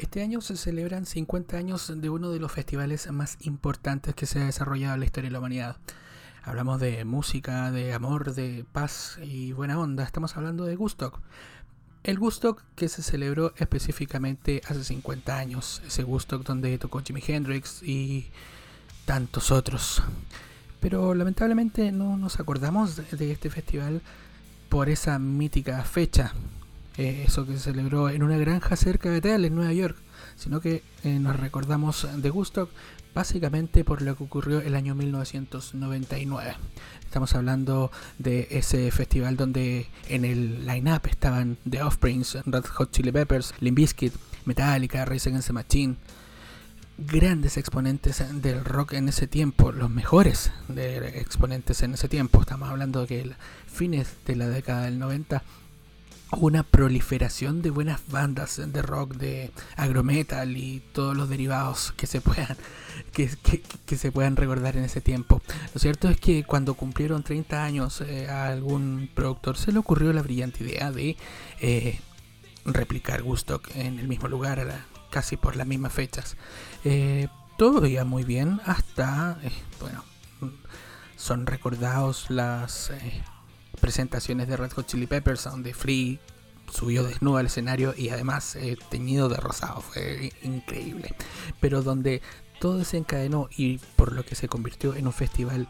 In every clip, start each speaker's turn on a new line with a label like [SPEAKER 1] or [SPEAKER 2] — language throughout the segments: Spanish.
[SPEAKER 1] Este año se celebran 50 años de uno de los festivales más importantes que se ha desarrollado en la historia de la humanidad. Hablamos de música, de amor, de paz y buena onda. Estamos hablando de Gustock. El Gustock que se celebró específicamente hace 50 años. Ese Gustock donde tocó Jimi Hendrix y tantos otros. Pero lamentablemente no nos acordamos de este festival por esa mítica fecha. Eh, eso que se celebró en una granja cerca de Tel, en Nueva York. Sino que eh, nos recordamos de Gustock básicamente por lo que ocurrió el año 1999. Estamos hablando de ese festival donde en el line-up estaban The Offsprings, Red Hot Chili Peppers, Limp Bizkit, Metallica, Rise Against the Machine. Grandes exponentes del rock en ese tiempo, los mejores de exponentes en ese tiempo. Estamos hablando de que fines de la década del 90 una proliferación de buenas bandas de rock, de agrometal y todos los derivados que se puedan que, se puedan recordar en ese tiempo. Lo cierto es que cuando cumplieron 30 años eh, a algún productor se le ocurrió la brillante idea de eh, replicar Gustock en el mismo lugar, casi por las mismas fechas. Eh, todo iba muy bien hasta, bueno, son recordados las presentaciones de Red Hot Chili Peppers, donde Free subió desnudo al escenario y además eh, teñido de rosado, fue increíble. Pero donde todo desencadenó y por lo que se convirtió en un festival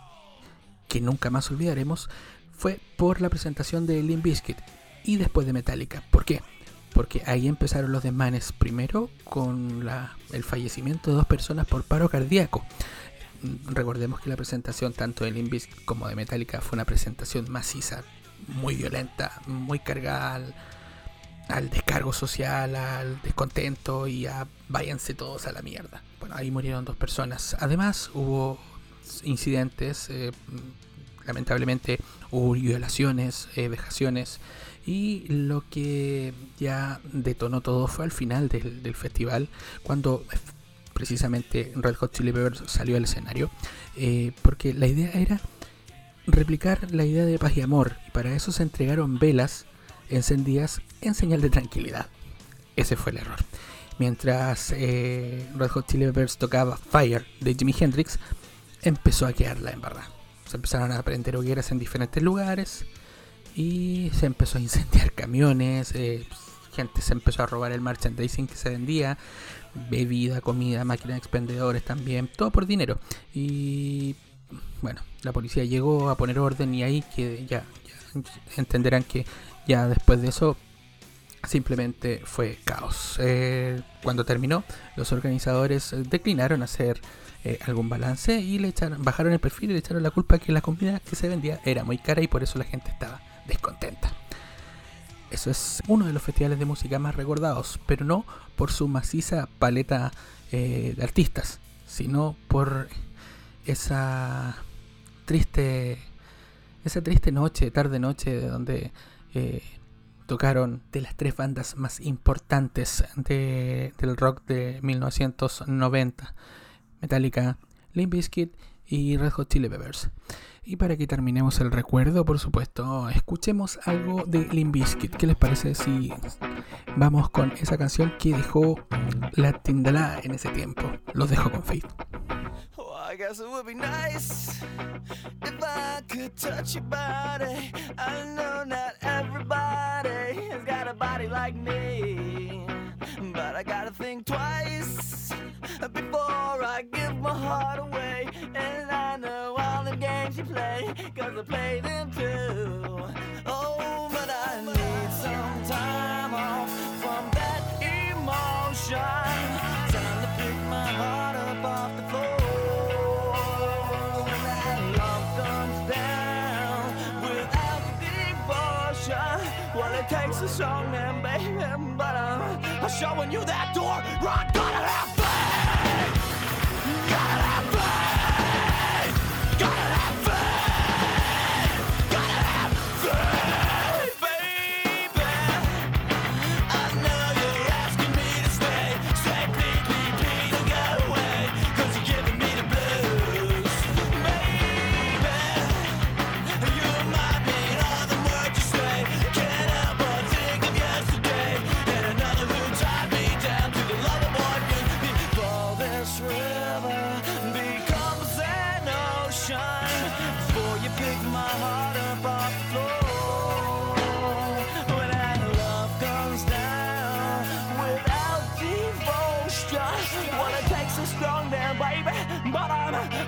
[SPEAKER 1] que nunca más olvidaremos, fue por la presentación de Limp Bizkit y después de Metallica. ¿Por qué? Porque ahí empezaron los desmanes, primero con el fallecimiento de dos personas por paro cardíaco recordemos que la presentación tanto de Limbis como de Metallica fue una presentación maciza, muy violenta, muy cargada al, descargo social, al descontento y a váyanse todos a la mierda. Bueno, ahí murieron dos personas. Además hubo incidentes, eh, lamentablemente hubo violaciones, eh, vejaciones y lo que ya detonó todo fue al final del festival cuando precisamente Red Hot Chili Peppers salió al escenario, eh, porque la idea era replicar la idea de paz y amor, y para eso se entregaron velas encendidas en señal de tranquilidad. Ese fue el error. Mientras eh, Red Hot Chili Peppers tocaba Fire de Jimi Hendrix, empezó a quedarla en verdad. Se empezaron a prender hogueras en diferentes lugares y se empezó a incendiar camiones. Eh, gente se empezó a robar el merchandising que se vendía bebida, comida, máquinas expendedores también, todo por dinero. Y bueno, la policía llegó a poner orden y ahí que ya, entenderán que ya después de eso simplemente fue caos. Eh, cuando terminó, los organizadores declinaron hacer eh, algún balance y le echaron, bajaron el perfil y le echaron la culpa que la comida que se vendía era muy cara y por eso la gente estaba descontenta. Eso es uno de los festivales de música más recordados, pero no por su maciza paleta eh, de artistas, sino por esa triste, esa triste noche, tarde noche, donde eh, tocaron de las tres bandas más importantes del rock de 1990, Metallica, Limp Bizkit y Red Hot Chili Peppers. Y para que terminemos el recuerdo, por supuesto, escuchemos algo de Limp Bizkit. ¿Qué les parece si vamos con esa canción que dejó la Tindalá en ese tiempo? Los dejo con Faith. Oh, I guess it would be nice if I could touch your body. I know not everybody has got a body like me, but I gotta think twice before I give my heart away. cause I play them too. Oh, but I need some time off from that emotion. Time to pick my heart up off the floor. When that love comes down without devotion. Well, it takes a song, man, baby, but I'm, showing you that door. Rock, gotta have faith. Gotta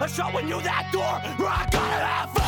[SPEAKER 2] I'm showing you that door. I gotta have. Gotta have